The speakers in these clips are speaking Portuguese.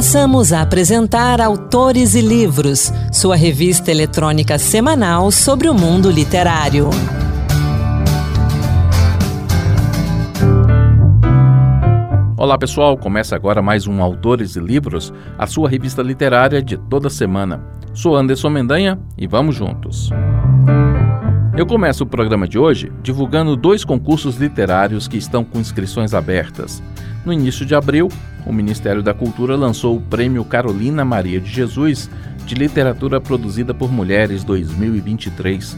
Passamos a apresentar Autores e Livros, sua revista eletrônica semanal sobre o mundo literário. Olá pessoal, começa agora mais um Autores e Livros, a sua revista literária de toda semana. Sou Anderson Mendanha e vamos juntos. Eu começo o programa de hoje divulgando dois concursos literários que estão com inscrições abertas. No início de abril, o Ministério da Cultura lançou o Prêmio Carolina Maria de Jesus de Literatura Produzida por Mulheres 2023.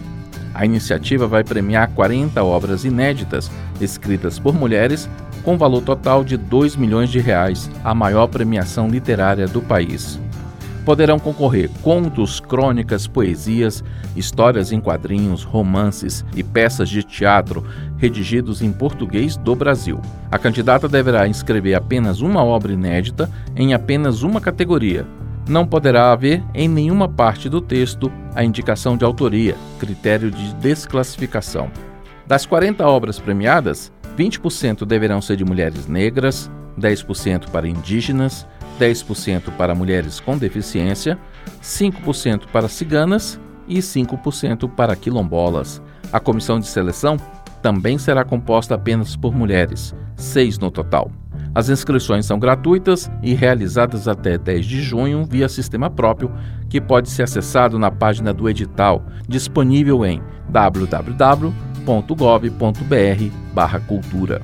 A iniciativa vai premiar 40 obras inéditas escritas por mulheres com valor total de 2 milhões de reais, a maior premiação literária do país. Poderão concorrer contos, crônicas, poesias, histórias em quadrinhos, romances e peças de teatro redigidos em português do Brasil. A candidata deverá inscrever apenas uma obra inédita em apenas uma categoria. Não poderá haver em nenhuma parte do texto a indicação de autoria, critério de desclassificação. Das 40 obras premiadas, 20% deverão ser de mulheres negras, 10% para indígenas, 10% para mulheres com deficiência, 5% para ciganas e 5% para quilombolas. A comissão de seleção também será composta apenas por mulheres, seis no total. As inscrições são gratuitas e realizadas até 10 de junho via sistema próprio, que pode ser acessado na página do edital, disponível em www.gov.br/cultura.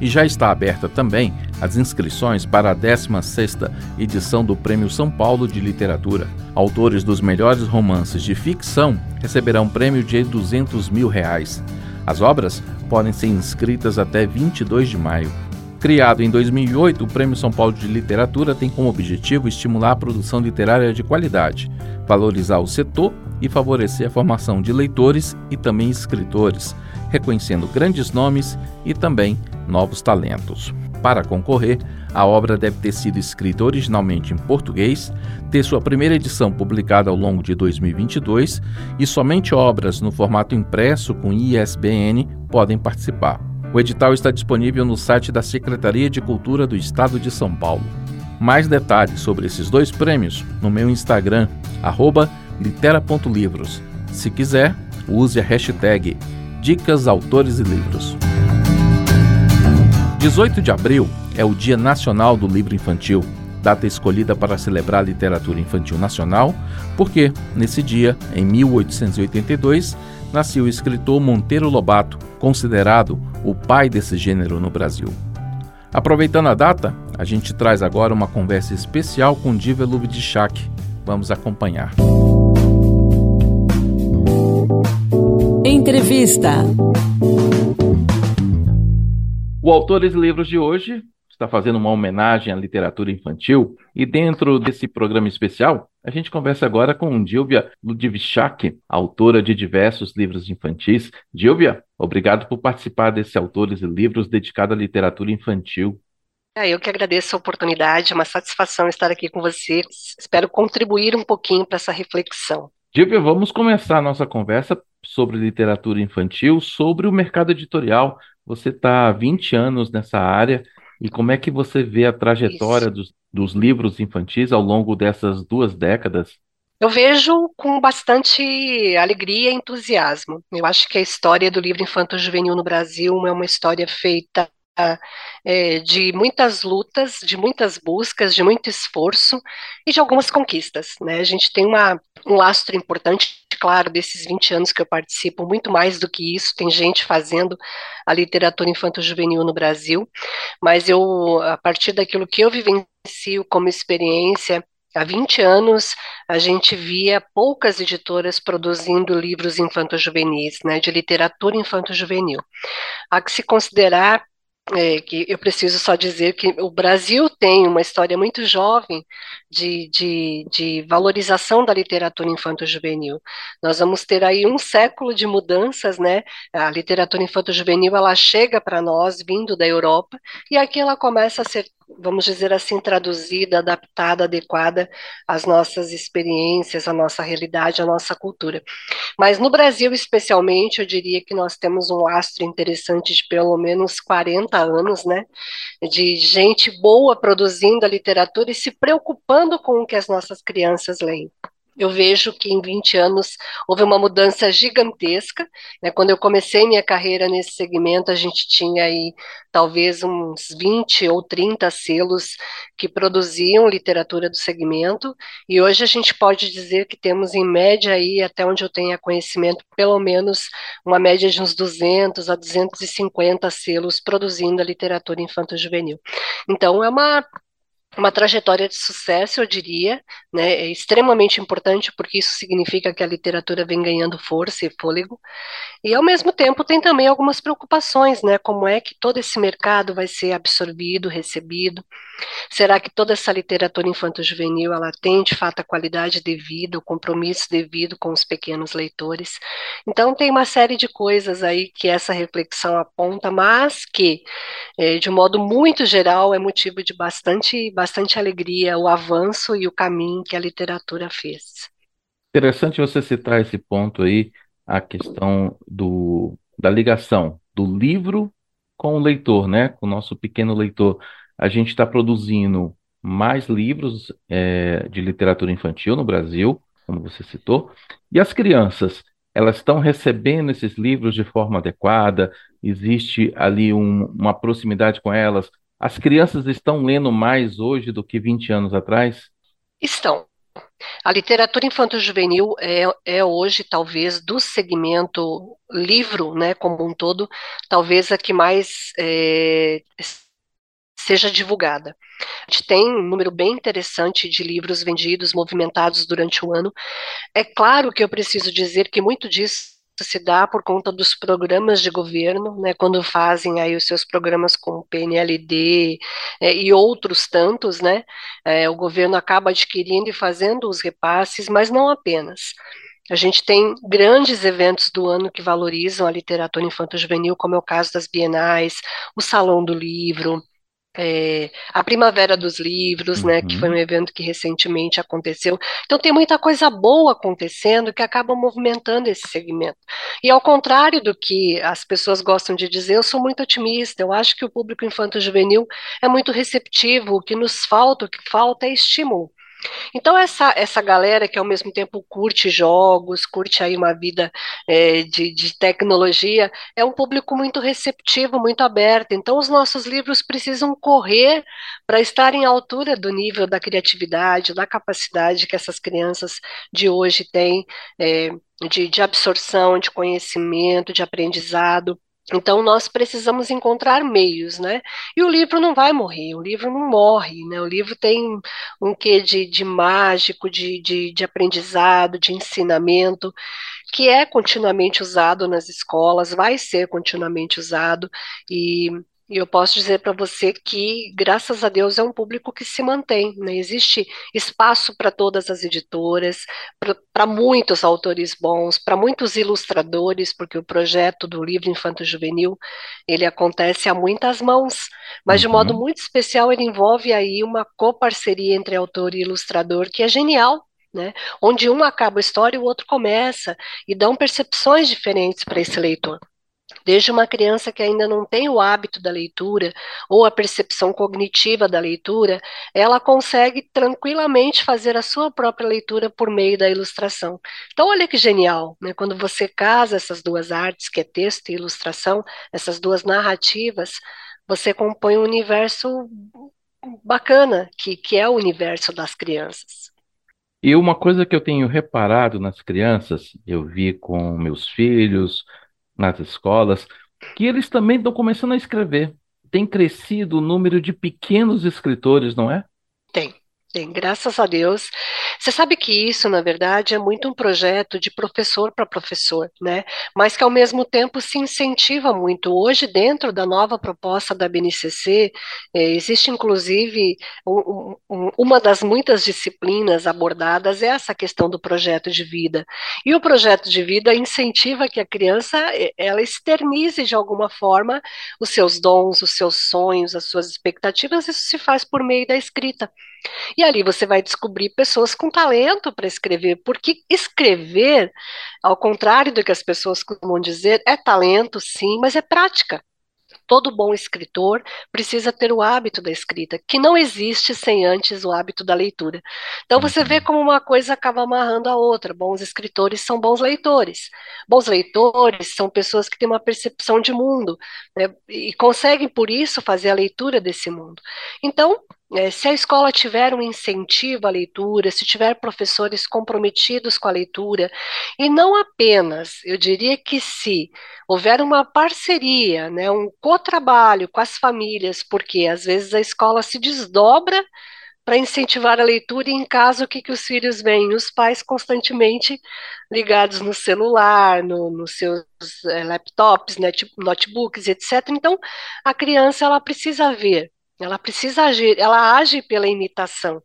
E já está aberta também as inscrições para a 16ª edição do Prêmio São Paulo de Literatura. Autores dos melhores romances de ficção receberão prêmio de 200 mil reais. As obras podem ser inscritas até 22 de maio. Criado em 2008, o Prêmio São Paulo de Literatura tem como objetivo estimular a produção literária de qualidade, valorizar o setor e favorecer a formação de leitores e também escritores, reconhecendo grandes nomes e também novos talentos. Para concorrer, a obra deve ter sido escrita originalmente em português, ter sua primeira edição publicada ao longo de 2022 e somente obras no formato impresso com ISBN podem participar. O edital está disponível no site da Secretaria de Cultura do Estado de São Paulo. Mais detalhes sobre esses dois prêmios no meu Instagram, litera.livros. Se quiser, use a hashtag Dicas Autores e Livros. 18 de abril é o Dia Nacional do Livro Infantil, data escolhida para celebrar a literatura infantil nacional, porque, nesse dia, em 1882, nasceu o escritor Monteiro Lobato, considerado o pai desse gênero no Brasil. Aproveitando a data, a gente traz agora uma conversa especial com Diva Lubitschak. Vamos acompanhar. Entrevista. O Autores e Livros de hoje está fazendo uma homenagem à literatura infantil e dentro desse programa especial, a gente conversa agora com Dilvia Ludwigschak, autora de diversos livros infantis. Dilvia, obrigado por participar desse Autores e Livros dedicado à literatura infantil. É, eu que agradeço a oportunidade, é uma satisfação estar aqui com você. Espero contribuir um pouquinho para essa reflexão. Dilvia, vamos começar a nossa conversa sobre literatura infantil, sobre o mercado editorial. Você está há 20 anos nessa área e como é que você vê a trajetória dos, dos livros infantis ao longo dessas duas décadas? Eu vejo com bastante alegria e entusiasmo. Eu acho que a história do livro infanto-juvenil no Brasil é uma história feita é, de muitas lutas, de muitas buscas, de muito esforço e de algumas conquistas. Né? A gente tem uma, um lastro importante, claro, desses 20 anos que eu participo, muito mais do que isso, tem gente fazendo a literatura infanto-juvenil no Brasil, mas eu, a partir daquilo que eu vivencio como experiência, Há 20 anos, a gente via poucas editoras produzindo livros infanto-juvenis, né, de literatura infanto-juvenil. Há que se considerar é, que eu preciso só dizer que o Brasil tem uma história muito jovem de, de, de valorização da literatura infanto-juvenil. Nós vamos ter aí um século de mudanças, né? A literatura infanto-juvenil ela chega para nós vindo da Europa e aqui ela começa a ser vamos dizer assim, traduzida, adaptada, adequada às nossas experiências, à nossa realidade, à nossa cultura. Mas no Brasil, especialmente, eu diria que nós temos um astro interessante de pelo menos 40 anos, né? De gente boa produzindo a literatura e se preocupando com o que as nossas crianças leem eu vejo que em 20 anos houve uma mudança gigantesca. Né? Quando eu comecei minha carreira nesse segmento, a gente tinha aí talvez uns 20 ou 30 selos que produziam literatura do segmento, e hoje a gente pode dizer que temos em média aí, até onde eu tenha conhecimento, pelo menos uma média de uns 200 a 250 selos produzindo a literatura infanto-juvenil. Então é uma uma trajetória de sucesso, eu diria, né, é extremamente importante porque isso significa que a literatura vem ganhando força e fôlego, e ao mesmo tempo tem também algumas preocupações, né, como é que todo esse mercado vai ser absorvido, recebido, será que toda essa literatura infanto-juvenil, ela tem de fato a qualidade devida, o compromisso devido com os pequenos leitores, então tem uma série de coisas aí que essa reflexão aponta, mas que, é, de modo muito geral, é motivo de bastante bastante alegria o avanço e o caminho que a literatura fez. Interessante você citar esse ponto aí, a questão do, da ligação do livro com o leitor, né? Com o nosso pequeno leitor. A gente está produzindo mais livros é, de literatura infantil no Brasil, como você citou, e as crianças, elas estão recebendo esses livros de forma adequada, existe ali um, uma proximidade com elas, as crianças estão lendo mais hoje do que 20 anos atrás? Estão. A literatura infanto-juvenil é, é, hoje, talvez, do segmento livro, né, como um todo, talvez a que mais é, seja divulgada. A gente tem um número bem interessante de livros vendidos, movimentados durante o ano. É claro que eu preciso dizer que muito disso se dá por conta dos programas de governo, né, quando fazem aí os seus programas com o PNLD é, e outros tantos, né, é, o governo acaba adquirindo e fazendo os repasses, mas não apenas. A gente tem grandes eventos do ano que valorizam a literatura infanto-juvenil, como é o caso das bienais, o Salão do Livro, é, a Primavera dos Livros, uhum. né, que foi um uhum. evento que recentemente aconteceu. Então tem muita coisa boa acontecendo que acaba movimentando esse segmento. E ao contrário do que as pessoas gostam de dizer, eu sou muito otimista. Eu acho que o público infanto-juvenil é muito receptivo. O que nos falta, o que falta é estímulo. Então, essa, essa galera que ao mesmo tempo curte jogos, curte aí uma vida é, de, de tecnologia, é um público muito receptivo, muito aberto. Então, os nossos livros precisam correr para estarem à altura do nível da criatividade, da capacidade que essas crianças de hoje têm é, de, de absorção, de conhecimento, de aprendizado. Então nós precisamos encontrar meios, né? E o livro não vai morrer, o livro não morre, né? O livro tem um quê de, de mágico, de, de, de aprendizado, de ensinamento, que é continuamente usado nas escolas, vai ser continuamente usado, e e eu posso dizer para você que, graças a Deus, é um público que se mantém. Né? Existe espaço para todas as editoras, para muitos autores bons, para muitos ilustradores, porque o projeto do livro Infanto Juvenil ele acontece a muitas mãos, mas de modo uhum. muito especial ele envolve aí uma coparceria entre autor e ilustrador que é genial. Né? Onde um acaba a história e o outro começa, e dão percepções diferentes para esse leitor. Desde uma criança que ainda não tem o hábito da leitura ou a percepção cognitiva da leitura, ela consegue tranquilamente fazer a sua própria leitura por meio da ilustração. Então, olha que genial, né? Quando você casa essas duas artes, que é texto e ilustração, essas duas narrativas, você compõe um universo bacana, que, que é o universo das crianças. E uma coisa que eu tenho reparado nas crianças, eu vi com meus filhos, nas escolas, que eles também estão começando a escrever. Tem crescido o número de pequenos escritores, não é? Tem. Tem, graças a Deus. Você sabe que isso, na verdade, é muito um projeto de professor para professor, né? Mas que ao mesmo tempo se incentiva muito. Hoje, dentro da nova proposta da BNCC, eh, existe inclusive um, um, uma das muitas disciplinas abordadas é essa questão do projeto de vida. E o projeto de vida incentiva que a criança eh, ela externize de alguma forma os seus dons, os seus sonhos, as suas expectativas. Isso se faz por meio da escrita. E ali você vai descobrir pessoas com talento para escrever, porque escrever, ao contrário do que as pessoas costumam dizer, é talento, sim, mas é prática. Todo bom escritor precisa ter o hábito da escrita, que não existe sem antes o hábito da leitura. Então você vê uhum. como uma coisa acaba amarrando a outra. Bons escritores são bons leitores. Bons leitores são pessoas que têm uma percepção de mundo né, e conseguem, por isso, fazer a leitura desse mundo. Então, se a escola tiver um incentivo à leitura, se tiver professores comprometidos com a leitura, e não apenas, eu diria que se houver uma parceria, né, um cotrabalho com as famílias, porque às vezes a escola se desdobra para incentivar a leitura, e em casa o que, que os filhos veem? Os pais constantemente ligados no celular, no, nos seus é, laptops, né, tipo, notebooks, etc. Então, a criança ela precisa ver ela precisa agir, ela age pela imitação.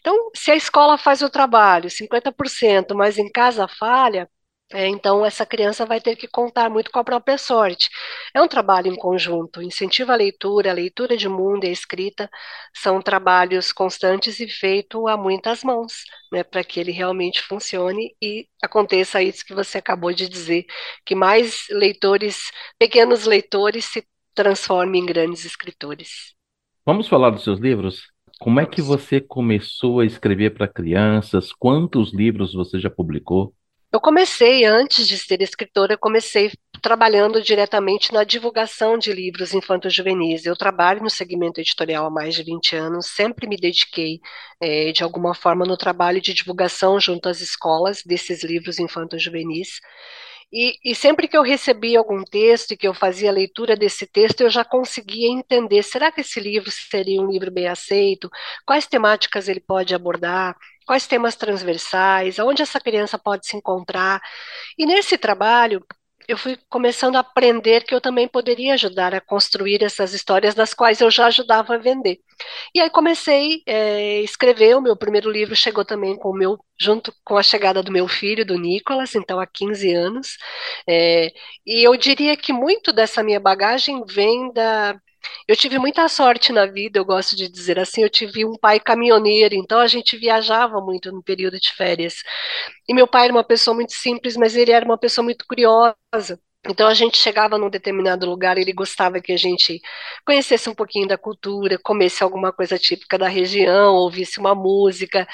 Então, se a escola faz o trabalho 50%, mas em casa falha, é, então essa criança vai ter que contar muito com a própria sorte. É um trabalho em conjunto, incentiva a leitura, a leitura de mundo e a escrita são trabalhos constantes e feitos a muitas mãos, né, para que ele realmente funcione e aconteça isso que você acabou de dizer, que mais leitores, pequenos leitores se transformem em grandes escritores. Vamos falar dos seus livros? Como é que você começou a escrever para crianças? Quantos livros você já publicou? Eu comecei, antes de ser escritora, comecei trabalhando diretamente na divulgação de livros infantos juvenis. Eu trabalho no segmento editorial há mais de 20 anos, sempre me dediquei, é, de alguma forma, no trabalho de divulgação junto às escolas desses livros infantos juvenis. E, e, sempre que eu recebia algum texto e que eu fazia a leitura desse texto, eu já conseguia entender: será que esse livro seria um livro bem aceito? Quais temáticas ele pode abordar? Quais temas transversais? Aonde essa criança pode se encontrar? E nesse trabalho, eu fui começando a aprender que eu também poderia ajudar a construir essas histórias das quais eu já ajudava a vender. E aí comecei a é, escrever, o meu primeiro livro chegou também com o meu, junto com a chegada do meu filho, do Nicolas, então há 15 anos, é, e eu diria que muito dessa minha bagagem vem da, eu tive muita sorte na vida, eu gosto de dizer assim. Eu tive um pai caminhoneiro, então a gente viajava muito no período de férias. E meu pai era uma pessoa muito simples, mas ele era uma pessoa muito curiosa. Então a gente chegava num determinado lugar, ele gostava que a gente conhecesse um pouquinho da cultura, comesse alguma coisa típica da região, ouvisse uma música.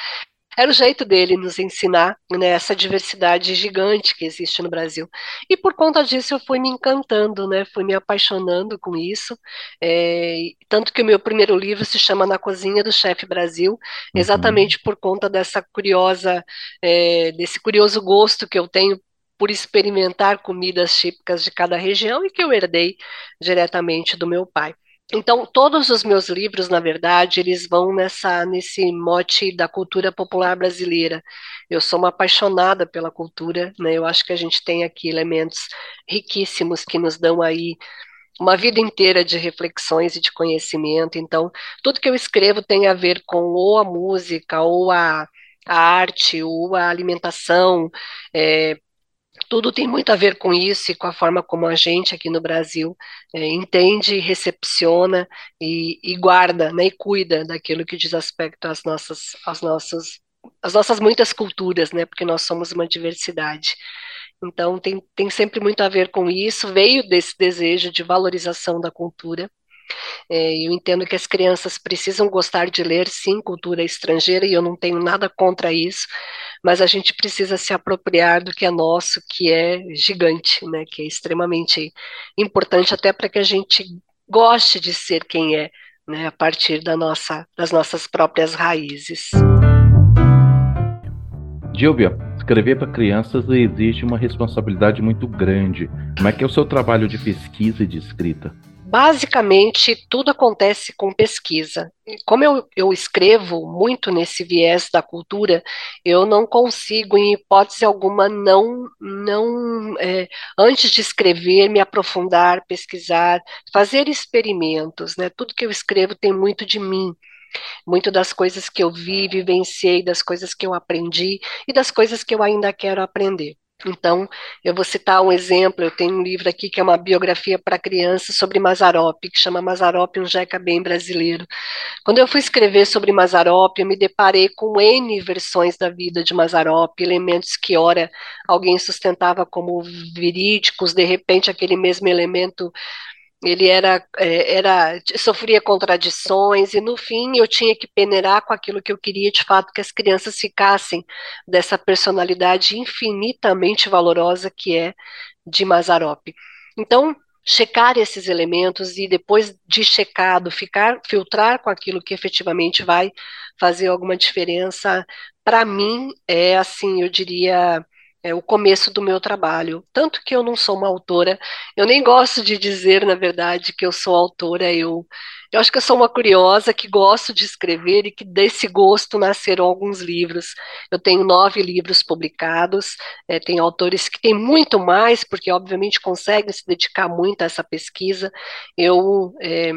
Era o jeito dele nos ensinar né, essa diversidade gigante que existe no Brasil. E por conta disso eu fui me encantando, né, fui me apaixonando com isso. É, tanto que o meu primeiro livro se chama Na Cozinha do Chefe Brasil, uhum. exatamente uhum. por conta dessa curiosa, é, desse curioso gosto que eu tenho por experimentar comidas típicas de cada região e que eu herdei diretamente do meu pai. Então, todos os meus livros, na verdade, eles vão nessa nesse mote da cultura popular brasileira. Eu sou uma apaixonada pela cultura, né? Eu acho que a gente tem aqui elementos riquíssimos que nos dão aí uma vida inteira de reflexões e de conhecimento. Então, tudo que eu escrevo tem a ver com ou a música, ou a, a arte, ou a alimentação, é, tudo tem muito a ver com isso e com a forma como a gente aqui no Brasil é, entende, recepciona e, e, guarda, né, e cuida daquilo que diz respeito às nossas, às nossas, às nossas muitas culturas, né, porque nós somos uma diversidade. Então tem, tem sempre muito a ver com isso, veio desse desejo de valorização da cultura é, eu entendo que as crianças precisam gostar de ler, sim, cultura estrangeira, e eu não tenho nada contra isso, mas a gente precisa se apropriar do que é nosso, que é gigante, né, que é extremamente importante até para que a gente goste de ser quem é, né, a partir da nossa, das nossas próprias raízes. Dilbia, escrever para crianças exige uma responsabilidade muito grande. Como é que é o seu trabalho de pesquisa e de escrita? Basicamente, tudo acontece com pesquisa. Como eu, eu escrevo muito nesse viés da cultura, eu não consigo, em hipótese alguma, não, não é, antes de escrever, me aprofundar, pesquisar, fazer experimentos. Né? Tudo que eu escrevo tem muito de mim muito das coisas que eu vi, vivenciei, das coisas que eu aprendi e das coisas que eu ainda quero aprender. Então, eu vou citar um exemplo. Eu tenho um livro aqui que é uma biografia para crianças sobre Mazarop, que chama Mazarop, um jeca bem brasileiro. Quando eu fui escrever sobre Mazarop, eu me deparei com N versões da vida de Mazarop, elementos que, ora, alguém sustentava como verídicos, de repente, aquele mesmo elemento ele era, é, era sofria contradições e no fim eu tinha que peneirar com aquilo que eu queria de fato que as crianças ficassem dessa personalidade infinitamente valorosa que é de Mazarop. Então, checar esses elementos e depois de checado ficar filtrar com aquilo que efetivamente vai fazer alguma diferença, para mim é assim, eu diria é o começo do meu trabalho. Tanto que eu não sou uma autora, eu nem gosto de dizer, na verdade, que eu sou autora, eu, eu acho que eu sou uma curiosa que gosto de escrever e que desse gosto nasceram alguns livros. Eu tenho nove livros publicados, é, tem autores que têm muito mais, porque obviamente conseguem se dedicar muito a essa pesquisa. Eu. É,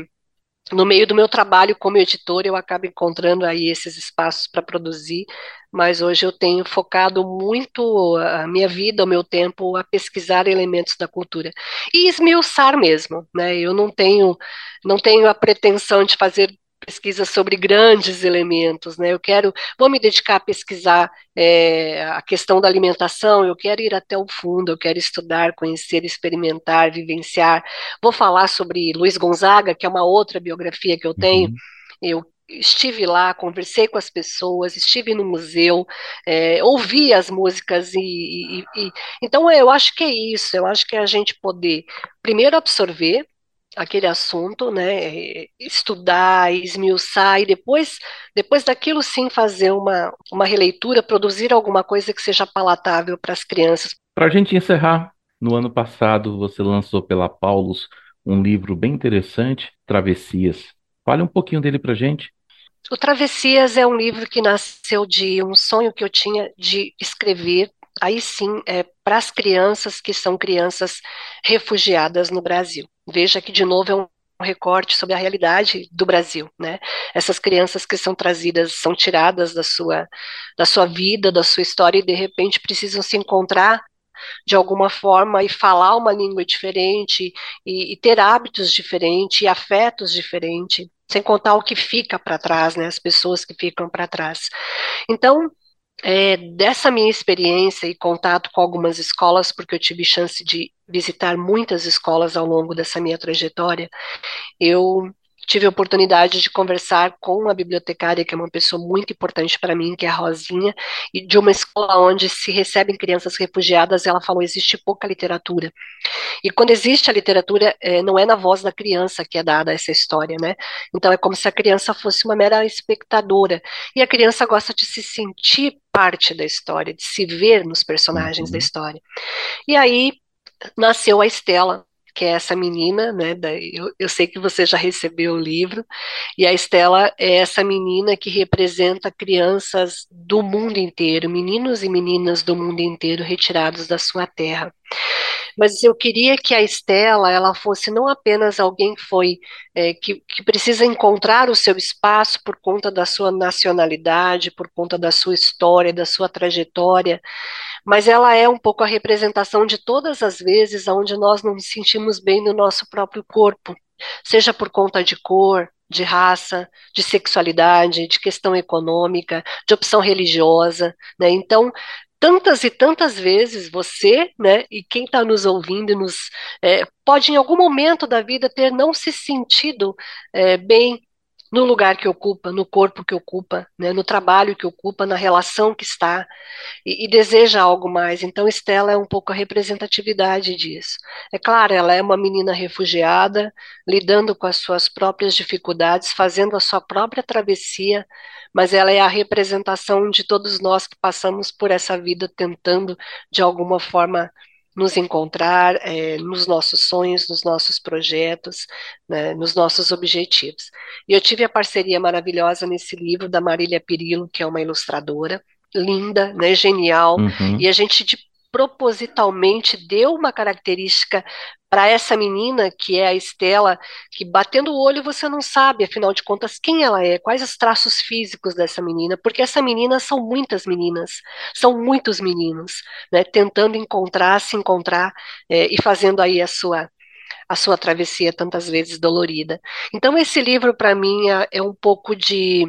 no meio do meu trabalho como editor, eu acabo encontrando aí esses espaços para produzir, mas hoje eu tenho focado muito a minha vida, o meu tempo a pesquisar elementos da cultura e esmiuçar mesmo, né? Eu não tenho não tenho a pretensão de fazer pesquisa sobre grandes elementos, né? Eu quero, vou me dedicar a pesquisar é, a questão da alimentação, eu quero ir até o fundo, eu quero estudar, conhecer, experimentar, vivenciar. Vou falar sobre Luiz Gonzaga, que é uma outra biografia que eu tenho. Uhum. Eu estive lá, conversei com as pessoas, estive no museu, é, ouvi as músicas e, e, e, então eu acho que é isso. Eu acho que é a gente poder primeiro absorver aquele assunto, né, estudar, esmiuçar e depois, depois daquilo sim fazer uma, uma releitura, produzir alguma coisa que seja palatável para as crianças. Para a gente encerrar, no ano passado você lançou pela Paulus um livro bem interessante, Travessias. Fale um pouquinho dele para a gente. O Travessias é um livro que nasceu de um sonho que eu tinha de escrever aí sim, é, para as crianças que são crianças refugiadas no Brasil. Veja que, de novo, é um recorte sobre a realidade do Brasil, né? Essas crianças que são trazidas, são tiradas da sua, da sua vida, da sua história e de repente precisam se encontrar de alguma forma e falar uma língua diferente e, e ter hábitos diferentes e afetos diferentes, sem contar o que fica para trás, né? As pessoas que ficam para trás. Então é, dessa minha experiência e contato com algumas escolas, porque eu tive chance de visitar muitas escolas ao longo dessa minha trajetória, eu tive a oportunidade de conversar com uma bibliotecária que é uma pessoa muito importante para mim, que é a Rosinha, e de uma escola onde se recebem crianças refugiadas, ela falou existe pouca literatura. E quando existe a literatura, é, não é na voz da criança que é dada essa história, né? Então é como se a criança fosse uma mera espectadora. E a criança gosta de se sentir parte da história, de se ver nos personagens uhum. da história. E aí nasceu a Estela, que é essa menina, né? eu, eu sei que você já recebeu o livro, e a Estela é essa menina que representa crianças do mundo inteiro, meninos e meninas do mundo inteiro retirados da sua terra. Mas eu queria que a Estela ela fosse não apenas alguém que foi é, que, que precisa encontrar o seu espaço por conta da sua nacionalidade, por conta da sua história, da sua trajetória, mas ela é um pouco a representação de todas as vezes onde nós não nos sentimos bem no nosso próprio corpo, seja por conta de cor, de raça, de sexualidade, de questão econômica, de opção religiosa, né? Então, tantas e tantas vezes você, né, e quem está nos ouvindo, nos é, pode em algum momento da vida ter não se sentido é, bem no lugar que ocupa, no corpo que ocupa, né, no trabalho que ocupa, na relação que está, e, e, deseja algo mais. Então, Estela é um pouco a representatividade disso. É claro, ela é uma menina refugiada, lidando com as suas próprias dificuldades, fazendo a sua própria travessia, mas ela é a representação de todos nós que passamos por essa vida tentando, de alguma forma, nos encontrar é, nos nossos sonhos, nos nossos projetos, né, nos nossos objetivos. E eu tive a parceria maravilhosa nesse livro da Marília Pirillo, que é uma ilustradora, linda, né, genial, uhum. e a gente de, propositalmente deu uma característica para essa menina, que é a Estela, que batendo o olho você não sabe, afinal de contas, quem ela é, quais os traços físicos dessa menina, porque essa menina são muitas meninas, são muitos meninos, né, tentando encontrar, se encontrar é, e fazendo aí a sua a sua travessia tantas vezes dolorida. Então esse livro para mim é, é um pouco de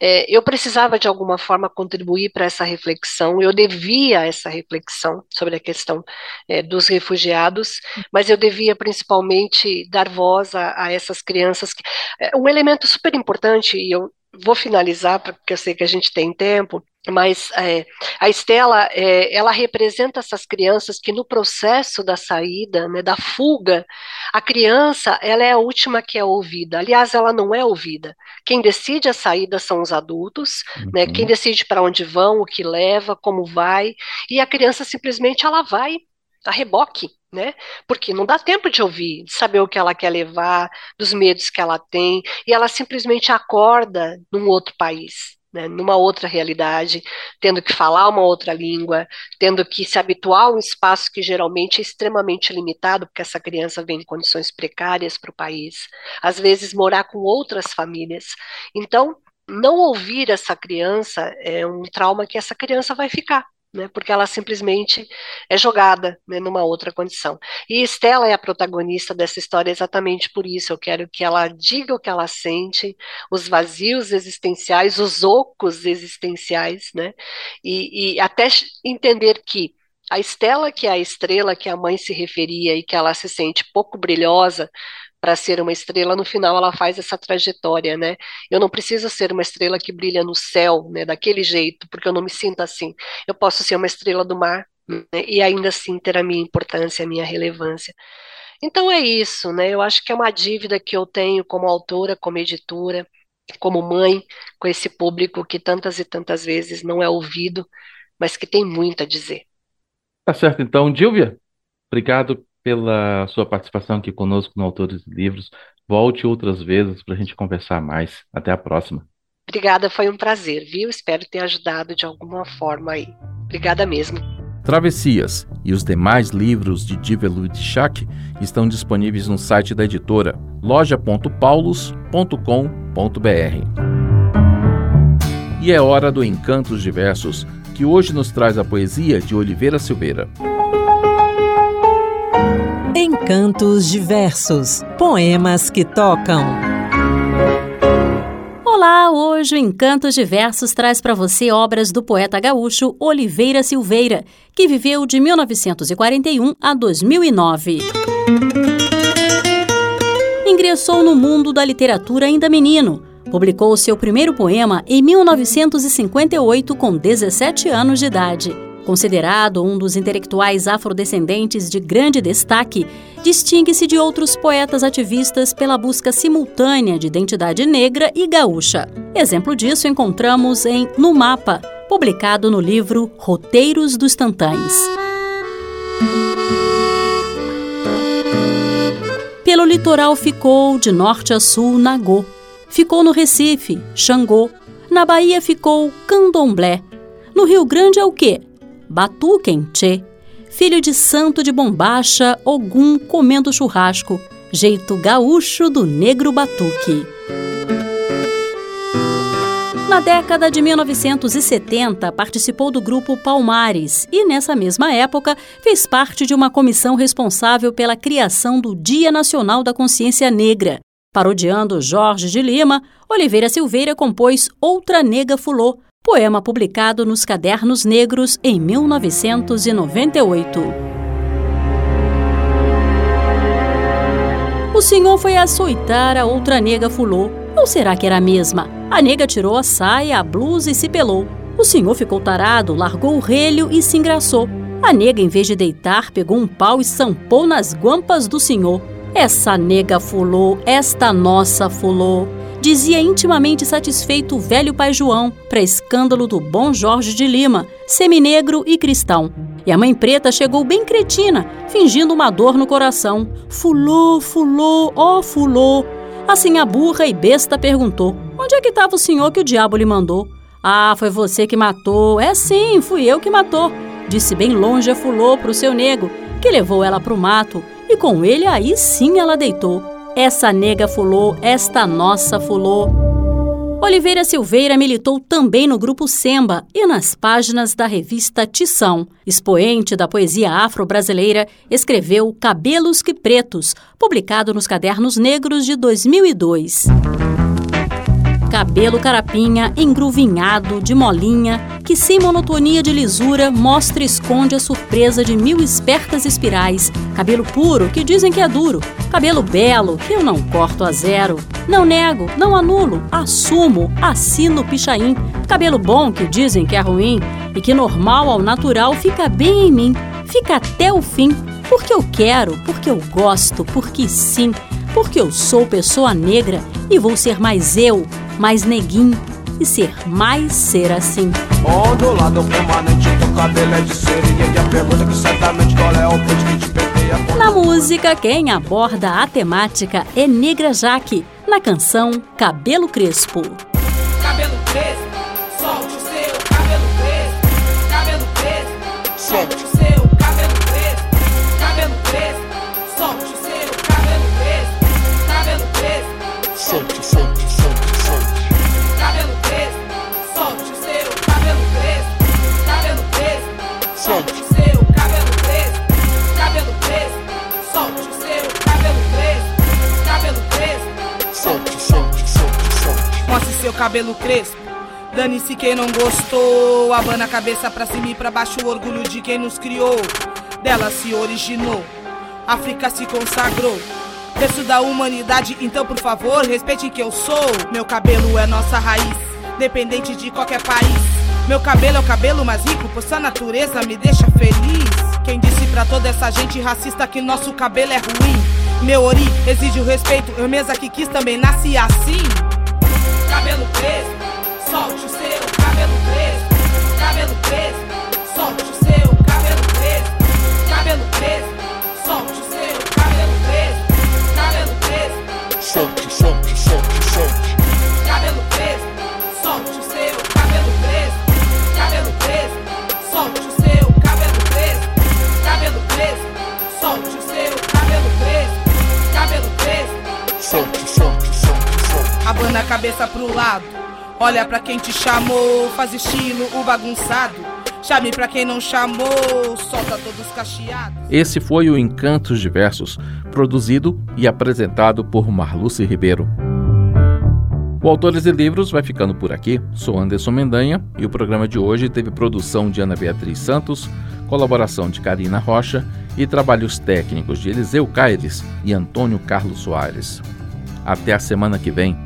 é, eu precisava de alguma forma contribuir para essa reflexão, eu devia essa reflexão sobre a questão é, dos refugiados, mas eu devia principalmente dar voz a, a essas crianças. Que, é, um elemento super importante, e eu vou finalizar, porque eu sei que a gente tem tempo, mas é, a Estela, é, ela representa essas crianças que no processo da saída, né, da fuga, a criança, ela é a última que é ouvida. Aliás, ela não é ouvida. Quem decide a saída são os adultos, uhum. né, quem decide para onde vão, o que leva, como vai, e a criança simplesmente ela vai a reboque, né? Porque não dá tempo de ouvir, de saber o que ela quer levar, dos medos que ela tem, e ela simplesmente acorda num outro país né, numa outra realidade, tendo que falar uma outra língua, tendo que se habituar a um espaço que geralmente é extremamente limitado, porque essa criança vem em condições precárias para o país, às vezes morar com outras famílias. Então, não ouvir essa criança é um trauma que essa criança vai ficar né, porque ela simplesmente é jogada né, numa outra condição. E Estela é a protagonista dessa história exatamente por isso. Eu quero que ela diga o que ela sente, os vazios existenciais, os ocos existenciais, né, e, e até entender que a Estela, que é a estrela que a mãe se referia e que ela se sente pouco brilhosa, para ser uma estrela, no final ela faz essa trajetória, né? Eu não preciso ser uma estrela que brilha no céu, né, daquele jeito, porque eu não me sinto assim. Eu posso ser uma estrela do mar né, e ainda assim ter a minha importância, a minha relevância. Então é isso, né? Eu acho que é uma dívida que eu tenho como autora, como editora, como mãe, com esse público que tantas e tantas vezes não é ouvido, mas que tem muito a dizer. Tá certo, então, Dilvia, obrigado pela sua participação aqui conosco no Autores de Livros. Volte outras vezes para a gente conversar mais. Até a próxima. Obrigada, foi um prazer, viu? Espero ter ajudado de alguma forma aí. Obrigada mesmo. Travessias e os demais livros de Diva Ludchak estão disponíveis no site da editora loja.paulos.com.br. E é hora do Encantos Diversos, que hoje nos traz a poesia de Oliveira Silveira. Encantos diversos, poemas que tocam. Olá, hoje o Encantos Diversos traz para você obras do poeta gaúcho Oliveira Silveira, que viveu de 1941 a 2009. Ingressou no mundo da literatura ainda menino. Publicou seu primeiro poema em 1958 com 17 anos de idade. Considerado um dos intelectuais afrodescendentes de grande destaque, distingue-se de outros poetas ativistas pela busca simultânea de identidade negra e gaúcha. Exemplo disso encontramos em No Mapa, publicado no livro Roteiros dos Tantães. Pelo litoral ficou, de norte a sul, Nagô. Ficou no Recife, Xangô. Na Bahia ficou Candomblé. No Rio Grande é o quê? Batuquem filho de santo de bombacha, Ogum comendo churrasco, jeito gaúcho do negro batuque. Na década de 1970, participou do grupo Palmares e, nessa mesma época, fez parte de uma comissão responsável pela criação do Dia Nacional da Consciência Negra. Parodiando Jorge de Lima, Oliveira Silveira compôs Outra Nega Fulô, poema publicado nos Cadernos Negros em 1998. O senhor foi açoitar a outra nega fulô. Ou será que era a mesma? A nega tirou a saia, a blusa e se pelou. O senhor ficou tarado, largou o relho e se engraçou. A nega, em vez de deitar, pegou um pau e sampou nas guampas do senhor. Essa nega fulô, esta nossa fulô dizia intimamente satisfeito o velho pai João, para escândalo do bom Jorge de Lima, seminegro e cristão. E a mãe preta chegou bem cretina, fingindo uma dor no coração. Fulô, fulô, ó fulô. Assim a burra e besta perguntou: Onde é que estava o senhor que o diabo lhe mandou? Ah, foi você que matou. É sim, fui eu que matou. Disse bem longe a fulô pro seu nego, que levou ela pro mato, e com ele aí sim ela deitou. Essa nega fulô, esta nossa fulô. Oliveira Silveira militou também no grupo Semba e nas páginas da revista Tição. Expoente da poesia afro-brasileira, escreveu Cabelos que Pretos, publicado nos Cadernos Negros de 2002 cabelo carapinha, engruvinhado, de molinha, que sem monotonia de lisura mostra e esconde a surpresa de mil espertas espirais, cabelo puro, que dizem que é duro, cabelo belo, que eu não corto a zero, não nego, não anulo, assumo, assino pichain, cabelo bom, que dizem que é ruim, e que normal ao natural fica bem em mim, fica até o fim, porque eu quero, porque eu gosto, porque sim, porque eu sou pessoa negra e vou ser mais eu, mais neguinho e ser mais ser assim. Na música, quem aborda a temática é Negra Jaque, na canção Cabelo Crespo. Cabelo crespo, solte o seu cabelo crespo, cabelo crespo, solte seu cabelo crespo. Dane-se quem não gostou, abana a cabeça pra cima e pra baixo, o orgulho de quem nos criou. Dela se originou, África se consagrou. Berço da humanidade, então por favor, respeite que eu sou. Meu cabelo é nossa raiz, dependente de qualquer país. Meu cabelo é o cabelo mais rico, pois sua natureza me deixa feliz. Quem disse pra toda essa gente racista que nosso cabelo é ruim? Meu ori exige o respeito, eu mesma que quis também nasci assim crespo, solte o seu A cabeça pro lado. Olha pra quem te chamou, faz estilo o bagunçado. Chame pra quem não chamou, solta todos cacheados. Esse foi o Encantos Diversos, produzido e apresentado por Marluce Ribeiro. O Autores e Livros vai ficando por aqui. Sou Anderson Mendanha e o programa de hoje teve produção de Ana Beatriz Santos, colaboração de Karina Rocha e trabalhos técnicos de Eliseu Caires e Antônio Carlos Soares. Até a semana que vem.